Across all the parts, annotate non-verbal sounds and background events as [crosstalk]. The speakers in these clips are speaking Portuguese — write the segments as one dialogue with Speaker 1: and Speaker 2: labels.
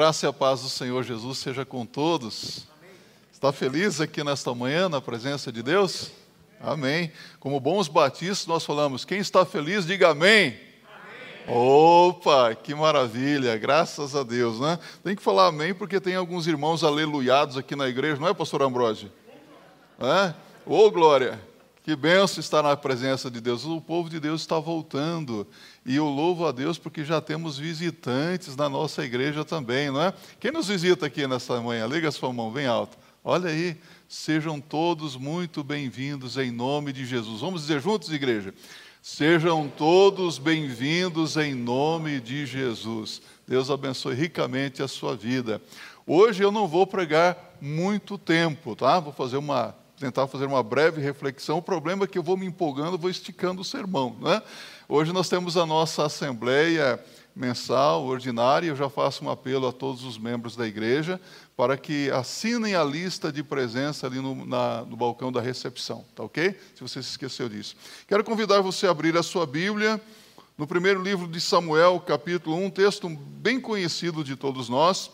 Speaker 1: graça e a paz do Senhor Jesus seja com todos. Está feliz aqui nesta manhã na presença de Deus? Amém. Como bons batistas, nós falamos: quem está feliz, diga amém. Opa, que maravilha, graças a Deus, né? Tem que falar amém porque tem alguns irmãos aleluiados aqui na igreja, não é, pastor Ambrosio? É? Ô, glória. Que benção estar na presença de Deus. O povo de Deus está voltando. E eu louvo a Deus porque já temos visitantes na nossa igreja também, não é? Quem nos visita aqui nessa manhã? Liga sua mão bem alto. Olha aí, sejam todos muito bem-vindos em nome de Jesus. Vamos dizer juntos, igreja? Sejam todos bem-vindos em nome de Jesus. Deus abençoe ricamente a sua vida. Hoje eu não vou pregar muito tempo, tá? Vou fazer uma tentar fazer uma breve reflexão. O problema é que eu vou me empolgando, vou esticando o sermão. Né? Hoje nós temos a nossa assembleia mensal, ordinária, eu já faço um apelo a todos os membros da igreja para que assinem a lista de presença ali no, na, no balcão da recepção, tá ok? Se você se esqueceu disso. Quero convidar você a abrir a sua Bíblia no primeiro livro de Samuel, capítulo 1, um texto bem conhecido de todos nós.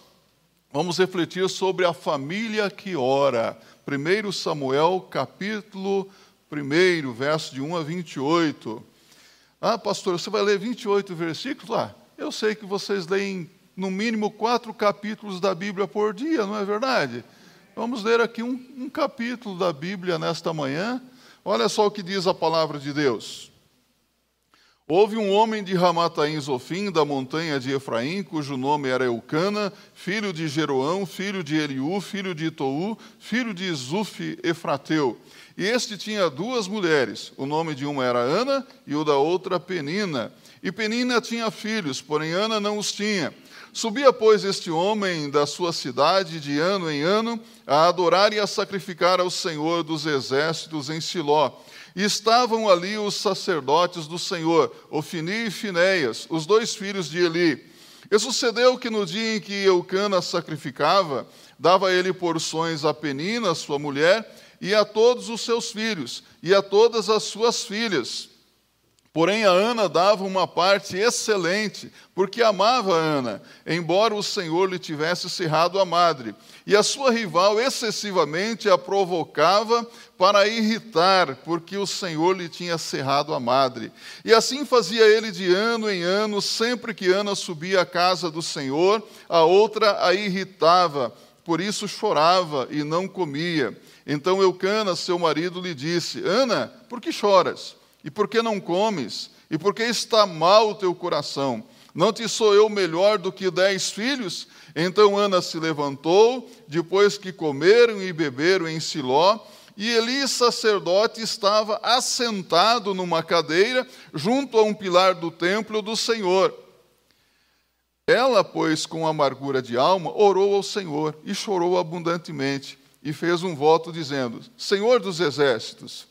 Speaker 1: Vamos refletir sobre a família que ora. 1 Samuel, capítulo 1, verso de 1 a 28. Ah, pastor, você vai ler 28 versículos? Ah, eu sei que vocês leem no mínimo quatro capítulos da Bíblia por dia, não é verdade? Vamos ler aqui um, um capítulo da Bíblia nesta manhã. Olha só o que diz a palavra de Deus. Houve um homem de Ramataim Zofim, da montanha de Efraim, cujo nome era Eucana, filho de Jeroão, filho de Eliú, filho de Itou, filho de Zuf Efrateu. E este tinha duas mulheres, o nome de uma era Ana e o da outra Penina. E Penina tinha filhos, porém Ana não os tinha. Subia, pois, este homem da sua cidade de ano em ano a adorar e a sacrificar ao Senhor dos exércitos em Siló. E estavam ali os sacerdotes do Senhor, Ofini e Finéias, os dois filhos de Eli. E sucedeu que no dia em que Eucana sacrificava, dava ele porções a Penina, sua mulher, e a todos os seus filhos, e a todas as suas filhas. Porém, a Ana dava uma parte excelente, porque amava Ana, embora o Senhor lhe tivesse cerrado a madre. E a sua rival excessivamente a provocava para irritar, porque o Senhor lhe tinha cerrado a madre. E assim fazia ele de ano em ano, sempre que Ana subia à casa do Senhor, a outra a irritava, por isso chorava e não comia. Então Eucana, seu marido, lhe disse: Ana, por que choras? E por que não comes? E por que está mal o teu coração? Não te sou eu melhor do que dez filhos? Então Ana se levantou, depois que comeram e beberam em Siló, e Eli, sacerdote, estava assentado numa cadeira junto a um pilar do templo do Senhor. Ela, pois, com amargura de alma, orou ao Senhor e chorou abundantemente, e fez um voto dizendo: Senhor dos exércitos,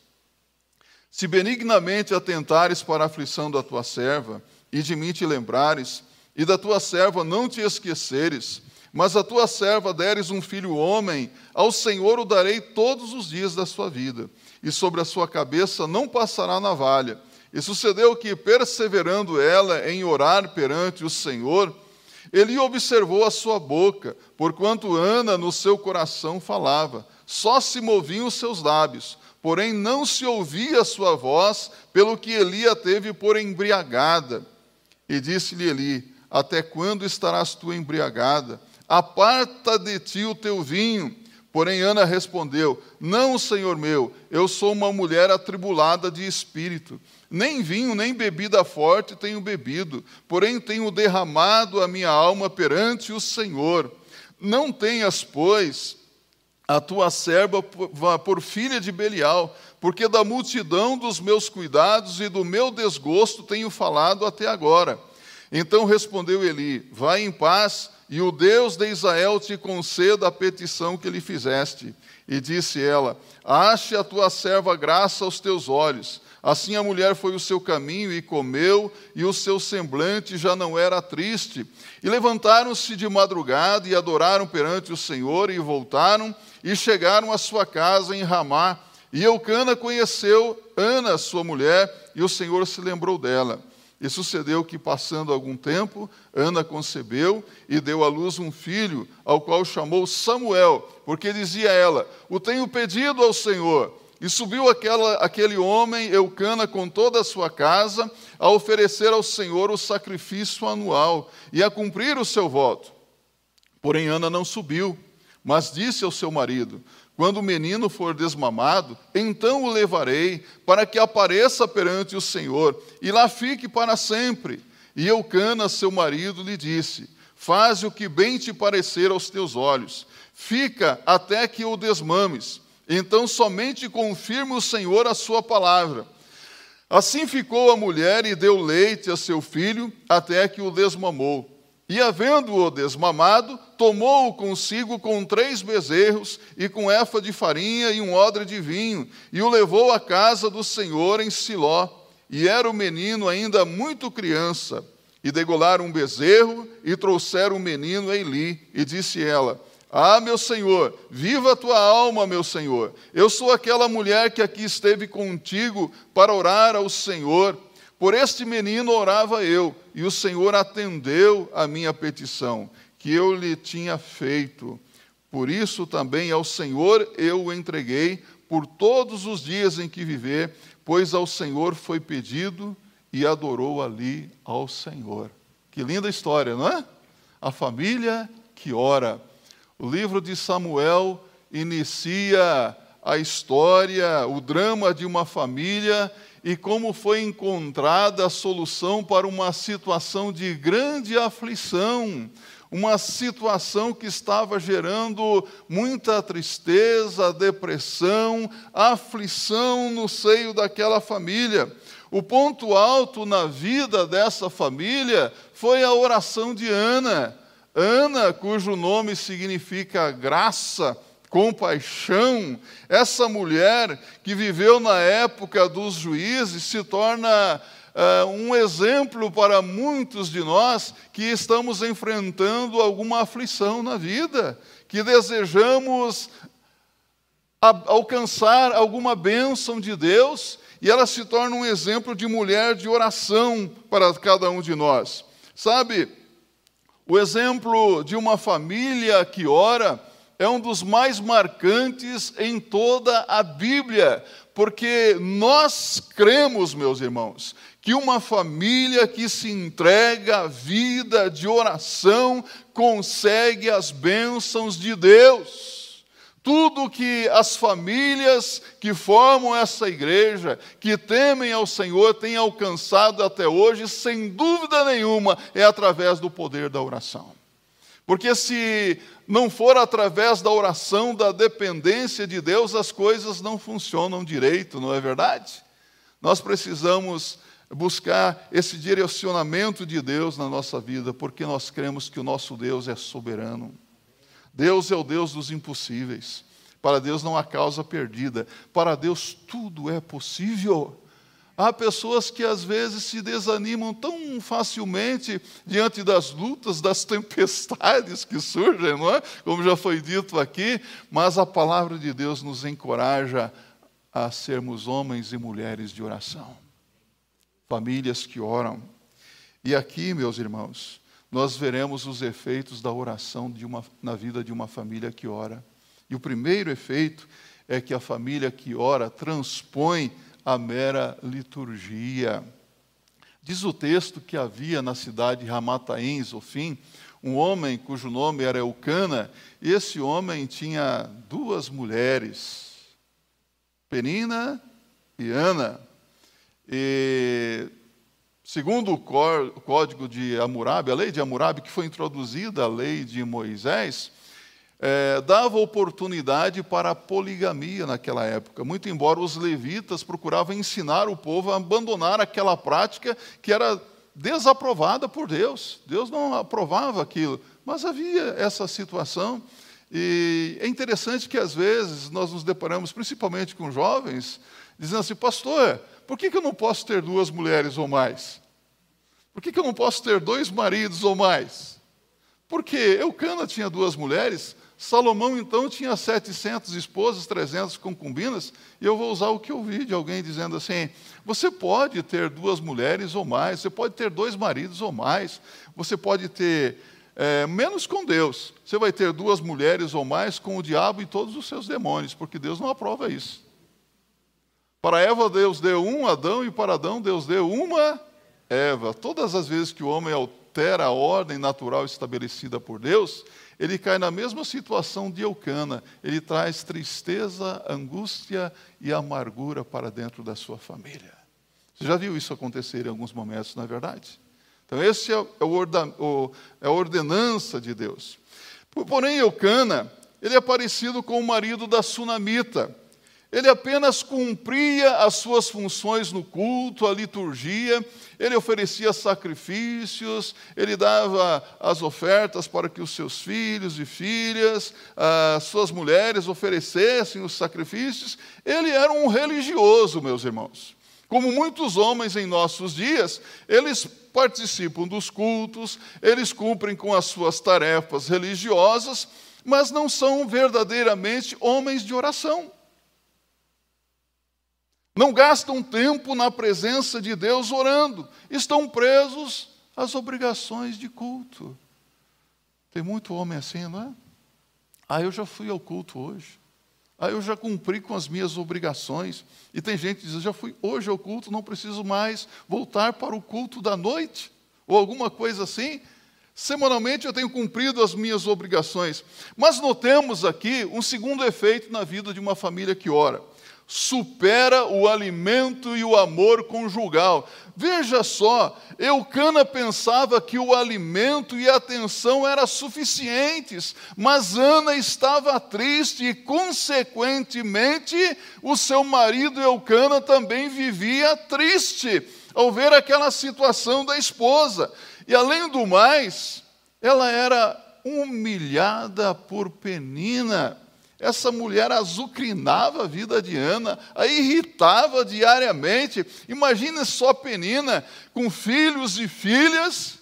Speaker 1: se benignamente atentares para a aflição da tua serva, e de mim te lembrares, e da tua serva não te esqueceres, mas a tua serva deres um filho homem, ao Senhor o darei todos os dias da sua vida, e sobre a sua cabeça não passará navalha. E sucedeu que, perseverando ela em orar perante o Senhor, ele observou a sua boca, porquanto Ana no seu coração falava, só se moviam os seus lábios porém não se ouvia a sua voz, pelo que Eli a teve por embriagada. E disse-lhe Eli: Até quando estarás tu embriagada? Aparta de ti o teu vinho. Porém Ana respondeu: Não, senhor meu, eu sou uma mulher atribulada de espírito. Nem vinho, nem bebida forte tenho bebido, porém tenho derramado a minha alma perante o Senhor. Não tenhas, pois, a tua serva por filha de Belial, porque da multidão dos meus cuidados e do meu desgosto tenho falado até agora. Então respondeu Eli: Vai em paz, e o Deus de Israel te conceda a petição que lhe fizeste. E disse ela: Ache a tua serva graça aos teus olhos. Assim a mulher foi o seu caminho e comeu, e o seu semblante já não era triste. E levantaram-se de madrugada e adoraram perante o Senhor, e voltaram e chegaram à sua casa em Ramá. E Eucana conheceu Ana, sua mulher, e o Senhor se lembrou dela. E sucedeu que, passando algum tempo, Ana concebeu e deu à luz um filho, ao qual chamou Samuel, porque dizia ela: O tenho pedido ao Senhor. E subiu aquela, aquele homem, Eucana, com toda a sua casa, a oferecer ao Senhor o sacrifício anual e a cumprir o seu voto. Porém, Ana não subiu, mas disse ao seu marido: quando o menino for desmamado, então o levarei, para que apareça perante o Senhor, e lá fique para sempre. E Eucana, seu marido, lhe disse: Faze o que bem te parecer aos teus olhos, fica até que o desmames. Então somente confirme o Senhor a sua palavra. Assim ficou a mulher e deu leite a seu filho, até que o desmamou. E havendo-o desmamado, tomou-o consigo com três bezerros e com efa de farinha e um odre de vinho, e o levou à casa do Senhor em Siló. E era o menino ainda muito criança. E degolaram um bezerro e trouxeram o menino a Eli. E disse ela: Ah, meu senhor, viva a tua alma, meu senhor. Eu sou aquela mulher que aqui esteve contigo para orar ao Senhor. Por este menino orava eu, e o Senhor atendeu a minha petição, que eu lhe tinha feito. Por isso também ao Senhor eu o entreguei por todos os dias em que viver, pois ao Senhor foi pedido e adorou ali ao Senhor. Que linda história, não é? A família que ora. O livro de Samuel inicia a história, o drama de uma família e como foi encontrada a solução para uma situação de grande aflição, uma situação que estava gerando muita tristeza, depressão, aflição no seio daquela família. O ponto alto na vida dessa família foi a oração de Ana. Ana, cujo nome significa graça, compaixão, essa mulher que viveu na época dos juízes se torna uh, um exemplo para muitos de nós que estamos enfrentando alguma aflição na vida, que desejamos alcançar alguma bênção de Deus e ela se torna um exemplo de mulher de oração para cada um de nós. Sabe, o exemplo de uma família que ora é um dos mais marcantes em toda a Bíblia, porque nós cremos, meus irmãos, que uma família que se entrega à vida de oração consegue as bênçãos de Deus. Tudo que as famílias que formam essa igreja, que temem ao Senhor, têm alcançado até hoje, sem dúvida nenhuma, é através do poder da oração. Porque se não for através da oração, da dependência de Deus, as coisas não funcionam direito, não é verdade? Nós precisamos buscar esse direcionamento de Deus na nossa vida, porque nós cremos que o nosso Deus é soberano. Deus é o Deus dos impossíveis. Para Deus não há causa perdida. Para Deus tudo é possível. Há pessoas que às vezes se desanimam tão facilmente diante das lutas, das tempestades que surgem, não é? Como já foi dito aqui, mas a palavra de Deus nos encoraja a sermos homens e mulheres de oração, famílias que oram. E aqui, meus irmãos, nós veremos os efeitos da oração uma, na vida de uma família que ora. E o primeiro efeito é que a família que ora transpõe a mera liturgia. Diz o texto que havia na cidade de Ramataim, Zofim, um homem cujo nome era Eucana, esse homem tinha duas mulheres, Penina e Ana. E, segundo o código de Hammurabi, a lei de Hammurabi, que foi introduzida a lei de Moisés, é, dava oportunidade para a poligamia naquela época, muito embora os levitas procuravam ensinar o povo a abandonar aquela prática que era desaprovada por Deus. Deus não aprovava aquilo, mas havia essa situação. E é interessante que às vezes nós nos deparamos, principalmente com jovens, dizendo assim: Pastor, por que, que eu não posso ter duas mulheres ou mais? Por que, que eu não posso ter dois maridos ou mais? Porque Eucana tinha duas mulheres, Salomão então tinha 700 esposas, 300 concubinas, e eu vou usar o que eu vi de alguém dizendo assim: você pode ter duas mulheres ou mais, você pode ter dois maridos ou mais, você pode ter, é, menos com Deus, você vai ter duas mulheres ou mais com o diabo e todos os seus demônios, porque Deus não aprova isso. Para Eva, Deus deu um Adão, e para Adão, Deus deu uma Eva. Todas as vezes que o homem altera a ordem natural estabelecida por Deus, ele cai na mesma situação de Eucana. Ele traz tristeza, angústia e amargura para dentro da sua família. Você já viu isso acontecer em alguns momentos, não é verdade? Então, esse é, o, é a ordenança de Deus. Porém, Eucana, ele é parecido com o marido da sunamita. Ele apenas cumpria as suas funções no culto, a liturgia, ele oferecia sacrifícios, ele dava as ofertas para que os seus filhos e filhas, as suas mulheres oferecessem os sacrifícios. Ele era um religioso, meus irmãos. Como muitos homens em nossos dias, eles participam dos cultos, eles cumprem com as suas tarefas religiosas, mas não são verdadeiramente homens de oração não gastam tempo na presença de Deus orando, estão presos às obrigações de culto. Tem muito homem assim, não é? Ah, eu já fui ao culto hoje. Ah, eu já cumpri com as minhas obrigações. E tem gente que diz: eu já fui hoje ao culto, não preciso mais voltar para o culto da noite, ou alguma coisa assim. Semanalmente eu tenho cumprido as minhas obrigações. Mas notemos aqui um segundo efeito na vida de uma família que ora supera o alimento e o amor conjugal. Veja só, Eucana pensava que o alimento e a atenção eram suficientes, mas Ana estava triste e, consequentemente, o seu marido Eucana também vivia triste ao ver aquela situação da esposa. E, além do mais, ela era humilhada por Penina. Essa mulher azucrinava a vida de Ana, a irritava diariamente. Imagine só Penina com filhos e filhas.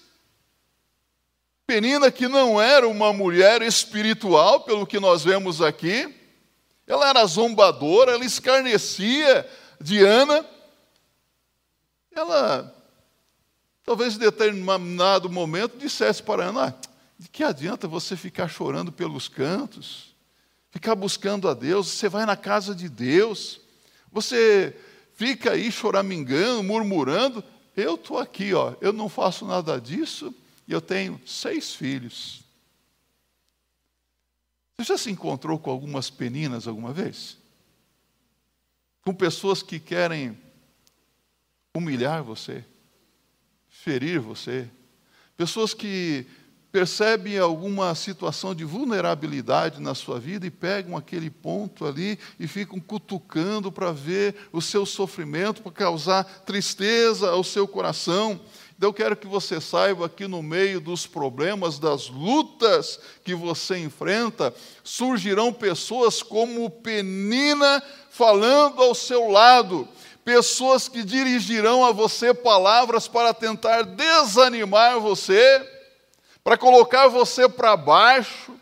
Speaker 1: Penina, que não era uma mulher espiritual, pelo que nós vemos aqui, ela era zombadora, ela escarnecia de Ana. Ela, talvez em determinado momento, dissesse para Ana: ah, de que adianta você ficar chorando pelos cantos? Ficar buscando a Deus, você vai na casa de Deus, você fica aí choramingando, murmurando. Eu estou aqui, ó, eu não faço nada disso e eu tenho seis filhos. Você já se encontrou com algumas peninas alguma vez? Com pessoas que querem humilhar você, ferir você, pessoas que percebem alguma situação de vulnerabilidade na sua vida e pegam aquele ponto ali e ficam cutucando para ver o seu sofrimento, para causar tristeza ao seu coração. Então eu quero que você saiba que no meio dos problemas, das lutas que você enfrenta, surgirão pessoas como Penina falando ao seu lado, pessoas que dirigirão a você palavras para tentar desanimar você para colocar você para baixo,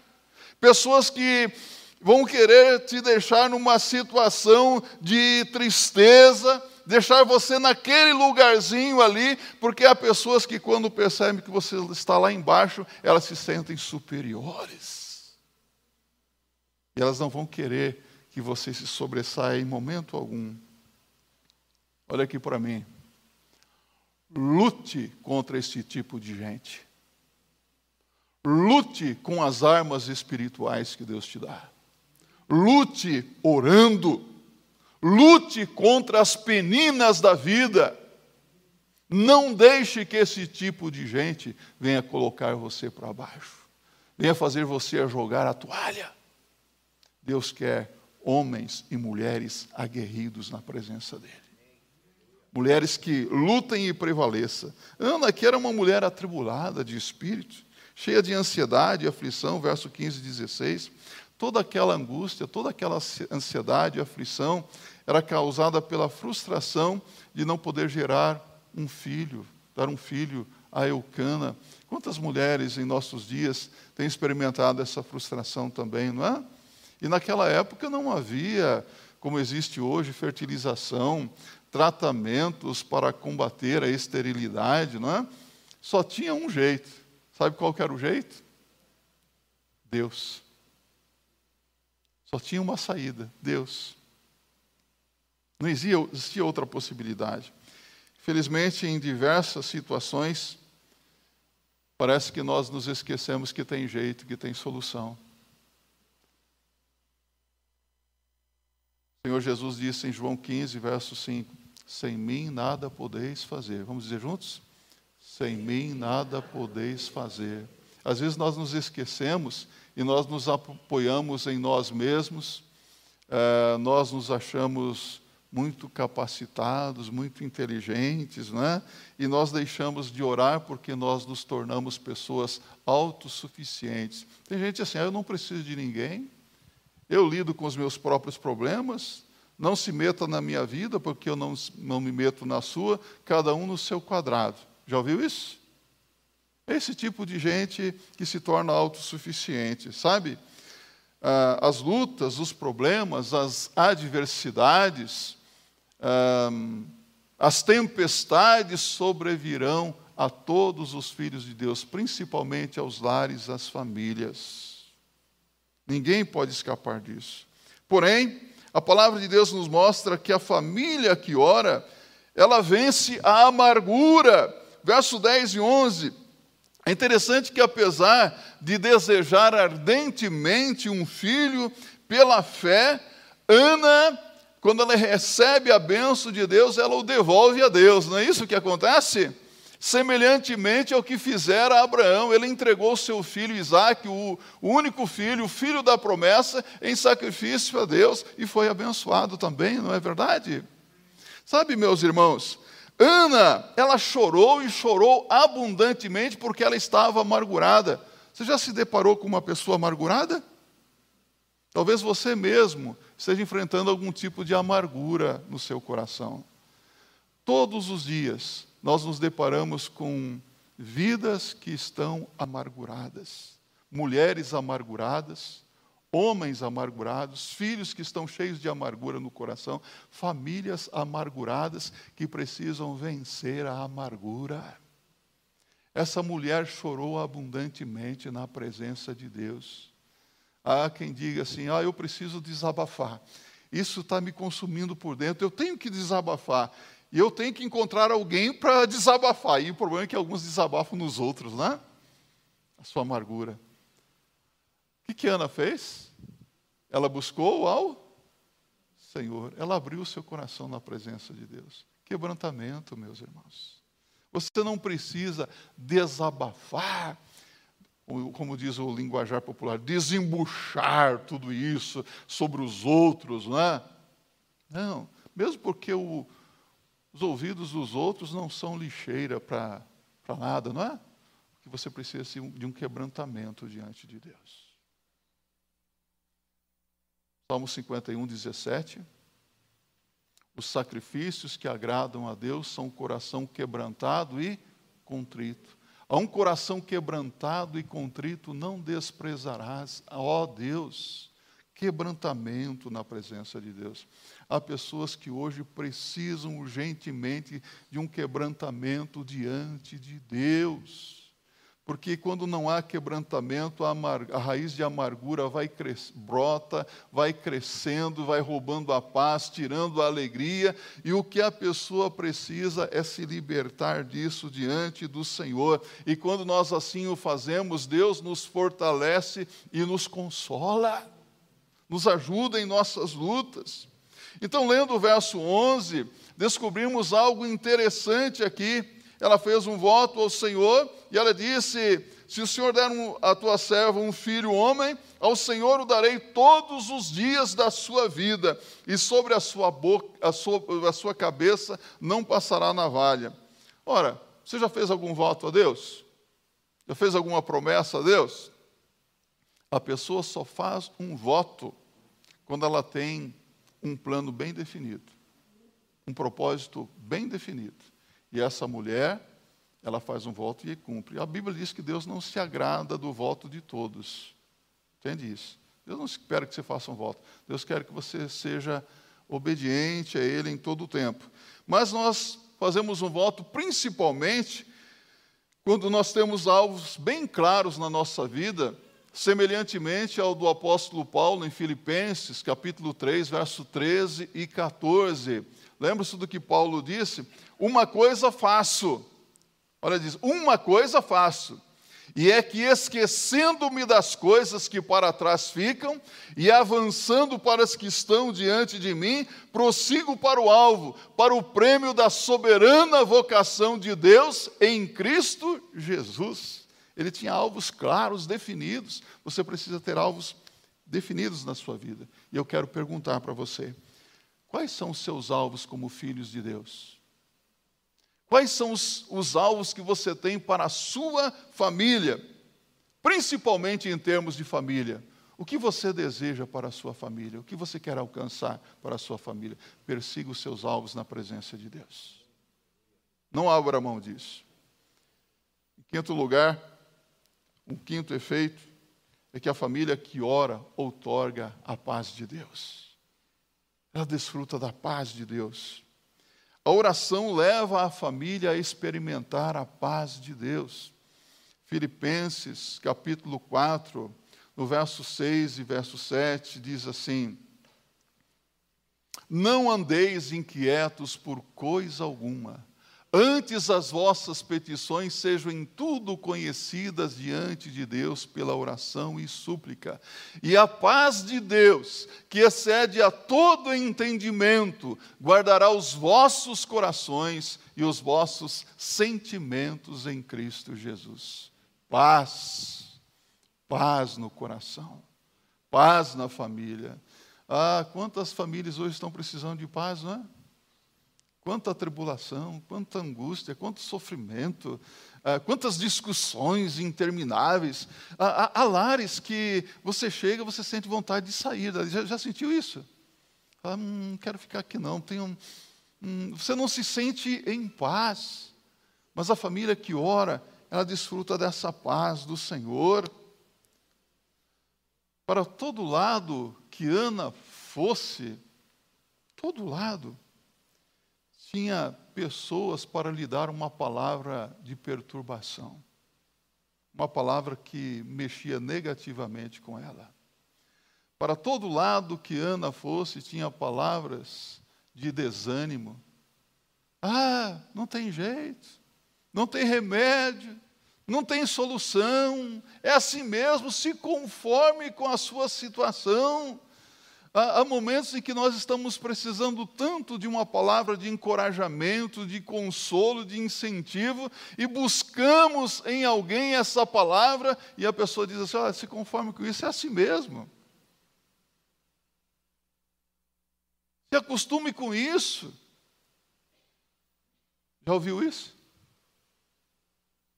Speaker 1: pessoas que vão querer te deixar numa situação de tristeza, deixar você naquele lugarzinho ali, porque há pessoas que, quando percebem que você está lá embaixo, elas se sentem superiores. E elas não vão querer que você se sobressaia em momento algum. Olha aqui para mim. Lute contra esse tipo de gente. Lute com as armas espirituais que Deus te dá. Lute orando. Lute contra as peninas da vida. Não deixe que esse tipo de gente venha colocar você para baixo. Venha fazer você jogar a toalha. Deus quer homens e mulheres aguerridos na presença dele. Mulheres que lutem e prevaleçam. Ana, que era uma mulher atribulada de espírito, cheia de ansiedade e aflição, verso 15 e 16. Toda aquela angústia, toda aquela ansiedade e aflição era causada pela frustração de não poder gerar um filho, dar um filho a Eucana. Quantas mulheres em nossos dias têm experimentado essa frustração também, não é? E naquela época não havia, como existe hoje, fertilização, tratamentos para combater a esterilidade, não é? Só tinha um jeito. Sabe qual era o jeito? Deus. Só tinha uma saída: Deus. Não existia outra possibilidade. Felizmente, em diversas situações, parece que nós nos esquecemos que tem jeito, que tem solução. O Senhor Jesus disse em João 15, verso 5: Sem mim nada podeis fazer. Vamos dizer juntos? Sem mim nada podeis fazer. Às vezes nós nos esquecemos e nós nos apoiamos em nós mesmos, eh, nós nos achamos muito capacitados, muito inteligentes, né? e nós deixamos de orar porque nós nos tornamos pessoas autossuficientes. Tem gente assim, ah, eu não preciso de ninguém, eu lido com os meus próprios problemas, não se meta na minha vida porque eu não, não me meto na sua, cada um no seu quadrado. Já ouviu isso? Esse tipo de gente que se torna autossuficiente, sabe? Ah, as lutas, os problemas, as adversidades, as tempestades sobrevirão a todos os filhos de Deus, principalmente aos lares, às famílias. Ninguém pode escapar disso. Porém, a palavra de Deus nos mostra que a família que ora, ela vence a amargura. Verso 10 e 11. É interessante que, apesar de desejar ardentemente um filho, pela fé, Ana quando ela recebe a benção de Deus, ela o devolve a Deus. Não é isso que acontece? Semelhantemente ao que fizera Abraão, ele entregou seu filho Isaque, o único filho, o filho da promessa, em sacrifício a Deus e foi abençoado também, não é verdade? Sabe, meus irmãos, Ana, ela chorou e chorou abundantemente porque ela estava amargurada. Você já se deparou com uma pessoa amargurada? Talvez você mesmo esteja enfrentando algum tipo de amargura no seu coração. Todos os dias nós nos deparamos com vidas que estão amarguradas, mulheres amarguradas, homens amargurados, filhos que estão cheios de amargura no coração, famílias amarguradas que precisam vencer a amargura. Essa mulher chorou abundantemente na presença de Deus. Há quem diga assim: ah, eu preciso desabafar. Isso está me consumindo por dentro, eu tenho que desabafar. E eu tenho que encontrar alguém para desabafar. E o problema é que alguns desabafam nos outros, né? A sua amargura. O que, que Ana fez? Ela buscou ao Senhor. Ela abriu o seu coração na presença de Deus. Quebrantamento, meus irmãos. Você não precisa desabafar como diz o linguajar popular, desembuchar tudo isso sobre os outros, não é? Não, mesmo porque o, os ouvidos dos outros não são lixeira para nada, não é? Que você precisa de um quebrantamento diante de Deus. Salmo 51, 17. Os sacrifícios que agradam a Deus são o coração quebrantado e contrito. A um coração quebrantado e contrito não desprezarás, ó Deus, quebrantamento na presença de Deus. Há pessoas que hoje precisam urgentemente de um quebrantamento diante de Deus. Porque quando não há quebrantamento, a, a raiz de amargura vai brota, vai crescendo, vai roubando a paz, tirando a alegria, e o que a pessoa precisa é se libertar disso diante do Senhor. E quando nós assim o fazemos, Deus nos fortalece e nos consola, nos ajuda em nossas lutas. Então, lendo o verso 11, descobrimos algo interessante aqui ela fez um voto ao Senhor e ela disse: Se o Senhor der um, a tua serva um filho homem, ao Senhor o darei todos os dias da sua vida, e sobre a sua boca, a sua, a sua cabeça não passará navalha. Ora, você já fez algum voto a Deus? Já fez alguma promessa a Deus? A pessoa só faz um voto quando ela tem um plano bem definido, um propósito bem definido. E essa mulher, ela faz um voto e cumpre. A Bíblia diz que Deus não se agrada do voto de todos. Entende isso? Deus não espera que você faça um voto. Deus quer que você seja obediente a Ele em todo o tempo. Mas nós fazemos um voto principalmente quando nós temos alvos bem claros na nossa vida, semelhantemente ao do apóstolo Paulo em Filipenses, capítulo 3, verso 13 e 14. Lembra-se do que Paulo disse? Uma coisa faço. Olha, diz: Uma coisa faço e é que, esquecendo-me das coisas que para trás ficam e avançando para as que estão diante de mim, prossigo para o alvo, para o prêmio da soberana vocação de Deus em Cristo Jesus. Ele tinha alvos claros, definidos. Você precisa ter alvos definidos na sua vida. E eu quero perguntar para você: quais são os seus alvos como filhos de Deus? Quais são os, os alvos que você tem para a sua família? Principalmente em termos de família. O que você deseja para a sua família? O que você quer alcançar para a sua família? Persiga os seus alvos na presença de Deus. Não abra mão disso. Em quinto lugar, um quinto efeito é que a família que ora outorga a paz de Deus. Ela desfruta da paz de Deus. A oração leva a família a experimentar a paz de Deus. Filipenses, capítulo 4, no verso 6 e verso 7, diz assim: Não andeis inquietos por coisa alguma Antes as vossas petições sejam em tudo conhecidas diante de Deus pela oração e súplica. E a paz de Deus, que excede a todo entendimento, guardará os vossos corações e os vossos sentimentos em Cristo Jesus. Paz, paz no coração, paz na família. Ah, quantas famílias hoje estão precisando de paz, não é? Quanta tribulação, quanta angústia, quanto sofrimento, ah, quantas discussões intermináveis. Há, há, lares que você chega, você sente vontade de sair. Já, já sentiu isso? Ah, não quero ficar aqui não. Tenho, hum, você não se sente em paz. Mas a família que ora, ela desfruta dessa paz do Senhor. Para todo lado que Ana fosse, todo lado, tinha pessoas para lhe dar uma palavra de perturbação, uma palavra que mexia negativamente com ela. Para todo lado que Ana fosse, tinha palavras de desânimo. Ah, não tem jeito, não tem remédio, não tem solução, é assim mesmo, se conforme com a sua situação. Há, momentos em que nós estamos precisando tanto de uma palavra de encorajamento, de consolo, de incentivo, e buscamos em alguém essa palavra, e a pessoa diz assim: olha, se conforme com isso, é assim mesmo. Se acostume com isso. Já ouviu isso?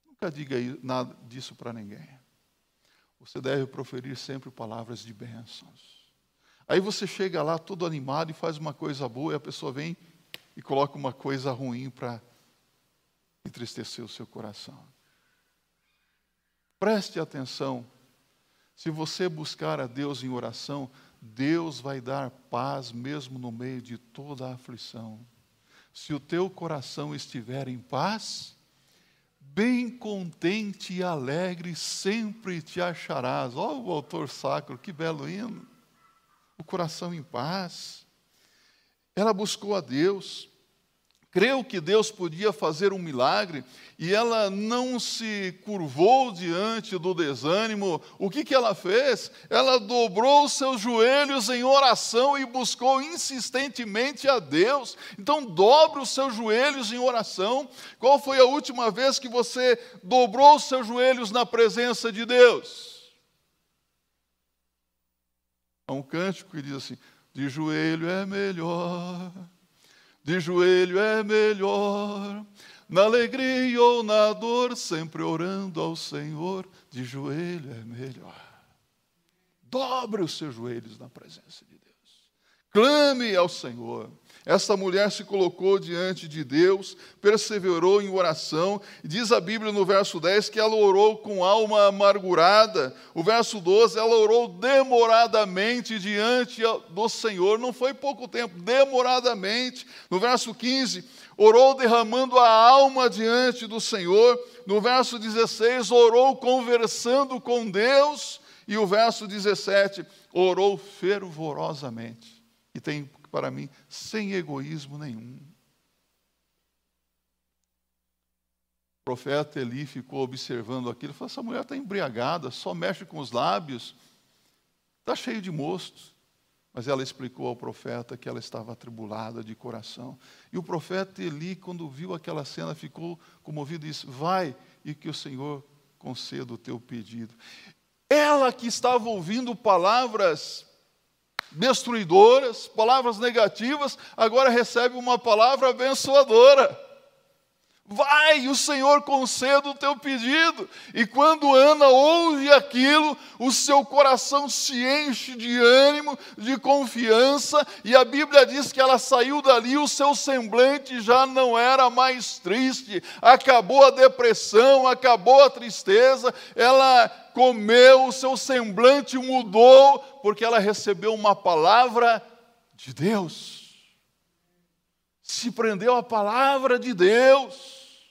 Speaker 1: Nunca diga nada disso para ninguém. Você deve proferir sempre palavras de bênçãos. Aí você chega lá todo animado e faz uma coisa boa e a pessoa vem e coloca uma coisa ruim para entristecer o seu coração. Preste atenção. Se você buscar a Deus em oração, Deus vai dar paz mesmo no meio de toda a aflição. Se o teu coração estiver em paz, bem contente e alegre sempre te acharás. Olha o autor sacro, que belo hino o coração em paz. Ela buscou a Deus, creu que Deus podia fazer um milagre e ela não se curvou diante do desânimo. O que, que ela fez? Ela dobrou seus joelhos em oração e buscou insistentemente a Deus. Então, dobre os seus joelhos em oração. Qual foi a última vez que você dobrou os seus joelhos na presença de Deus? Há um cântico que diz assim: de joelho é melhor, de joelho é melhor, na alegria ou na dor, sempre orando ao Senhor, de joelho é melhor. Dobre os seus joelhos na presença de Deus, clame ao Senhor. Essa mulher se colocou diante de Deus, perseverou em oração, diz a Bíblia no verso 10 que ela orou com alma amargurada. O verso 12, ela orou demoradamente diante do Senhor, não foi pouco tempo, demoradamente. No verso 15, orou derramando a alma diante do Senhor. No verso 16, orou conversando com Deus. E o verso 17, orou fervorosamente. E tem para mim, sem egoísmo nenhum. O profeta Eli ficou observando aquilo e falou: essa mulher está embriagada, só mexe com os lábios, está cheio de mostos. Mas ela explicou ao profeta que ela estava atribulada de coração. E o profeta Eli, quando viu aquela cena, ficou comovido e disse: Vai e que o Senhor conceda o teu pedido. Ela que estava ouvindo palavras destruidoras, palavras negativas, agora recebe uma palavra abençoadora. Vai, o Senhor conceda o teu pedido. E quando Ana ouve aquilo, o seu coração se enche de ânimo, de confiança, e a Bíblia diz que ela saiu dali, o seu semblante já não era mais triste, acabou a depressão, acabou a tristeza, ela comeu, o seu semblante mudou, porque ela recebeu uma palavra de Deus se prendeu à palavra de Deus.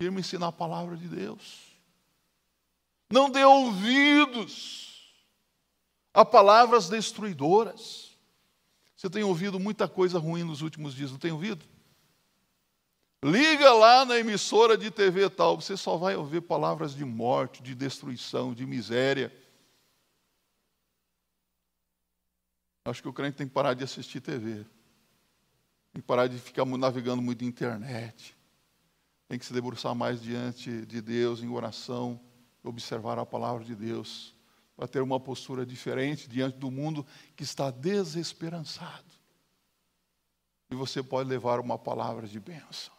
Speaker 1: Firme-se na palavra de Deus. Não dê ouvidos a palavras destruidoras. Você tem ouvido muita coisa ruim nos últimos dias, não tem ouvido? Liga lá na emissora de TV tal, você só vai ouvir palavras de morte, de destruição, de miséria. Acho que o crente tem que parar de assistir TV. Tem que parar de ficar navegando muito na internet. Tem que se debruçar mais diante de Deus em oração, observar a palavra de Deus, para ter uma postura diferente diante do mundo que está desesperançado. E você pode levar uma palavra de bênção,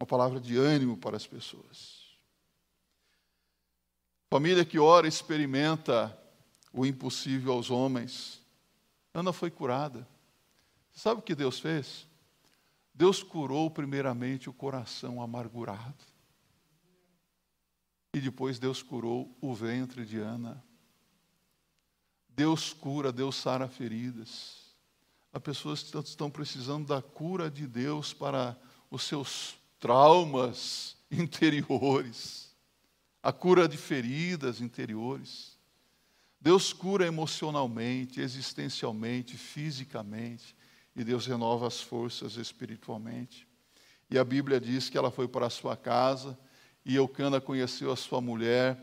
Speaker 1: uma palavra de ânimo para as pessoas. Família que ora experimenta o impossível aos homens. Ana foi curada. Sabe o que Deus fez? Deus curou primeiramente o coração amargurado. E depois Deus curou o ventre de Ana. Deus cura, Deus sara feridas. Há pessoas que estão precisando da cura de Deus para os seus traumas [laughs] interiores, a cura de feridas interiores. Deus cura emocionalmente, existencialmente, fisicamente e Deus renova as forças espiritualmente. E a Bíblia diz que ela foi para a sua casa e Eucana conheceu a sua mulher,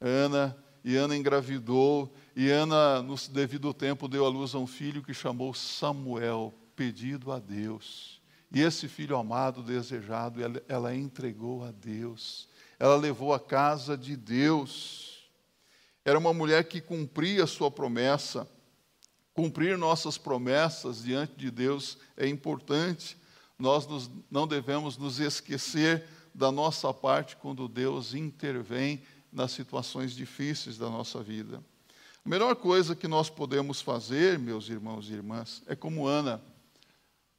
Speaker 1: Ana, e Ana engravidou, e Ana, no devido tempo, deu à luz a um filho que chamou Samuel, pedido a Deus. E esse filho amado, desejado, ela, entregou a Deus. Ela levou à casa de Deus. Era uma mulher que cumpria a sua promessa. Cumprir nossas promessas diante de Deus é importante. Nós nos, não devemos nos esquecer da nossa parte quando Deus intervém nas situações difíceis da nossa vida. A melhor coisa que nós podemos fazer, meus irmãos e irmãs, é como Ana,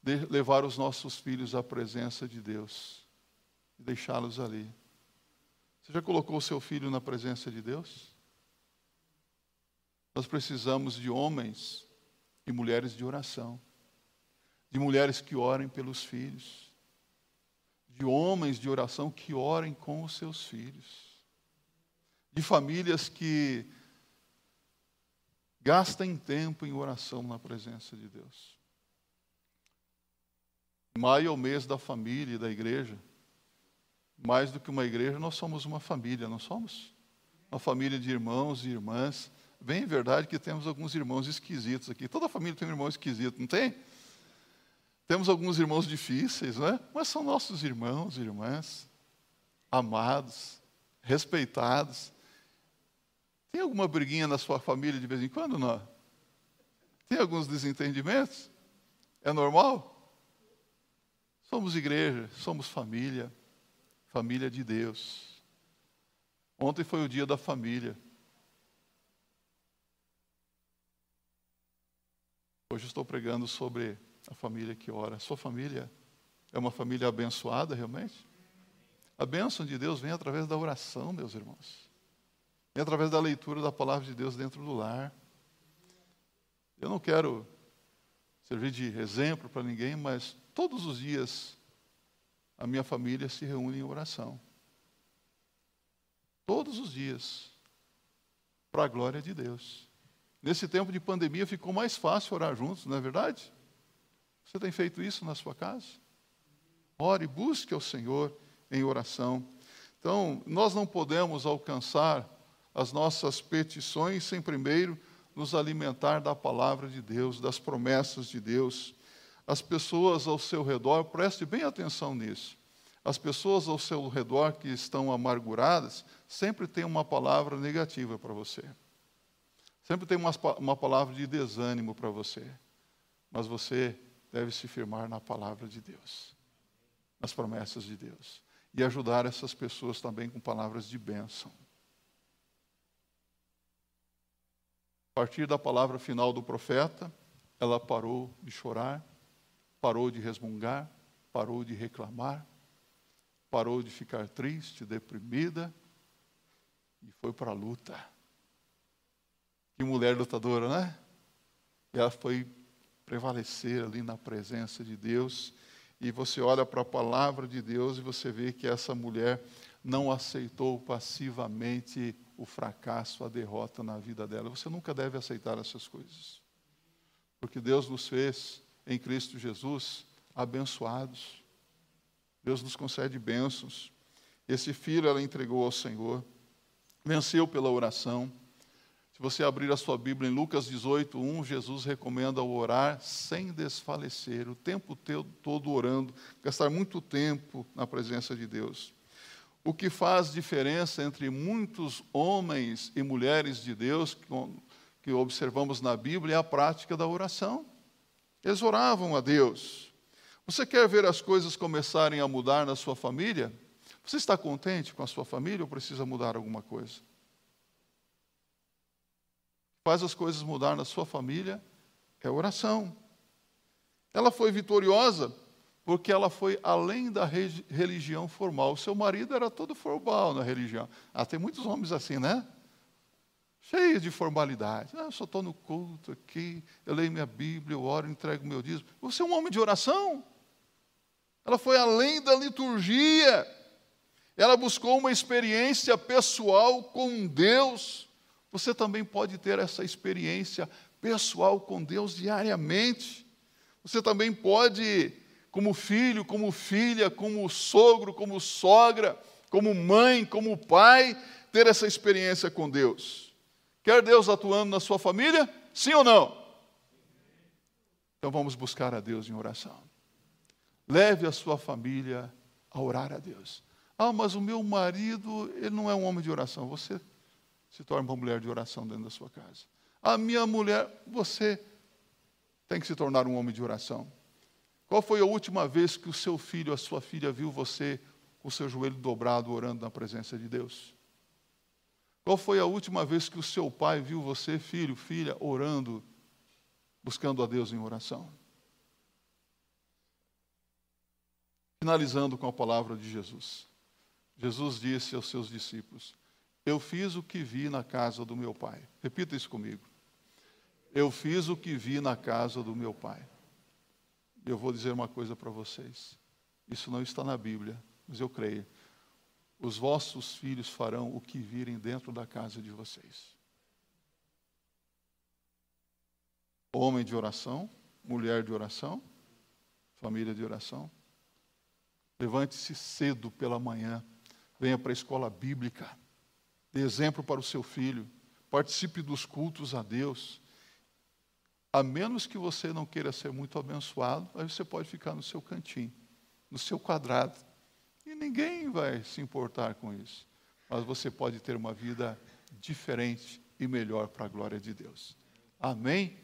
Speaker 1: levar os nossos filhos à presença de Deus e deixá-los ali. Você já colocou o seu filho na presença de Deus? Nós precisamos de homens e mulheres de oração, de mulheres que orem pelos filhos, de homens de oração que orem com os seus filhos, de famílias que gastem tempo em oração na presença de Deus. Maio é o mês da família e da igreja. Mais do que uma igreja, nós somos uma família, não somos? Uma família de irmãos e irmãs Bem verdade que temos alguns irmãos esquisitos aqui. Toda família tem um irmão esquisito, não tem? Temos alguns irmãos difíceis, não é? Mas são nossos irmãos e irmãs, amados, respeitados. Tem alguma briguinha na sua família de vez em quando, não? Tem alguns desentendimentos? É normal? Somos igreja, somos família, família de Deus. Ontem foi o dia da família. Hoje estou pregando sobre a família que ora. Sua família é uma família abençoada realmente? A bênção de Deus vem através da oração, meus irmãos. Vem através da leitura da palavra de Deus dentro do lar. Eu não quero servir de exemplo para ninguém, mas todos os dias a minha família se reúne em oração. Todos os dias. Para a glória de Deus. Nesse tempo de pandemia ficou mais fácil orar juntos, não é verdade? Você tem feito isso na sua casa? Ore, busque ao Senhor em oração. Então, nós não podemos alcançar as nossas petições sem primeiro nos alimentar da palavra de Deus, das promessas de Deus. As pessoas ao seu redor, preste bem atenção nisso. As pessoas ao seu redor que estão amarguradas sempre têm uma palavra negativa para você. Sempre tem uma, uma palavra de desânimo para você. Mas você deve se firmar na palavra de Deus, nas promessas de Deus. E ajudar essas pessoas também com palavras de bênção. A partir da palavra final do profeta, ela parou de chorar, parou de resmungar, parou de reclamar, parou de ficar triste, deprimida e foi para a luta. Que mulher lutadora, né? E ela foi prevalecer ali na presença de Deus. E você olha para a palavra de Deus e você vê que essa mulher não aceitou passivamente o fracasso, a derrota na vida dela. Você nunca deve aceitar essas coisas. Porque Deus nos fez em Cristo Jesus abençoados. Deus nos concede bênçãos. Esse filho ela entregou ao Senhor, venceu pela oração. Se você abrir a sua Bíblia em Lucas 18, 1, Jesus recomenda o orar sem desfalecer, o tempo todo orando, gastar muito tempo na presença de Deus. O que faz diferença entre muitos homens e mulheres de Deus que observamos na Bíblia é a prática da oração. Eles oravam a Deus. Você quer ver as coisas começarem a mudar na sua família? Você está contente com a sua família ou precisa mudar alguma coisa? Faz as coisas mudar na sua família é oração. Ela foi vitoriosa porque ela foi além da religião formal. O seu marido era todo formal na religião. Ah, tem muitos homens assim, né? Cheios de formalidade. Ah, eu só estou no culto aqui, eu leio minha Bíblia, eu oro, entrego meu dízimo. Você é um homem de oração. Ela foi além da liturgia. Ela buscou uma experiência pessoal com Deus. Você também pode ter essa experiência pessoal com Deus diariamente. Você também pode como filho, como filha, como sogro, como sogra, como mãe, como pai, ter essa experiência com Deus. Quer Deus atuando na sua família? Sim ou não? Então vamos buscar a Deus em oração. Leve a sua família a orar a Deus. Ah, mas o meu marido, ele não é um homem de oração. Você se torna uma mulher de oração dentro da sua casa. A minha mulher, você tem que se tornar um homem de oração. Qual foi a última vez que o seu filho, a sua filha, viu você com o seu joelho dobrado orando na presença de Deus? Qual foi a última vez que o seu pai viu você, filho, filha, orando, buscando a Deus em oração? Finalizando com a palavra de Jesus. Jesus disse aos seus discípulos: Eu fiz o que vi na casa do meu pai. Repita isso comigo. Eu fiz o que vi na casa do meu pai. Eu vou dizer uma coisa para vocês. Isso não está na Bíblia, mas eu creio. Os vossos filhos farão o que virem dentro da casa de vocês. Homem de oração, mulher de oração, família de oração. Levante-se cedo pela manhã, venha para a escola bíblica, dê exemplo para o seu filho, participe dos cultos a Deus a menos que você não queira ser muito abençoado, aí você pode ficar no seu cantinho, no seu quadrado. E ninguém vai se importar com isso. Mas você pode ter uma vida diferente e melhor para a glória de Deus. Amém?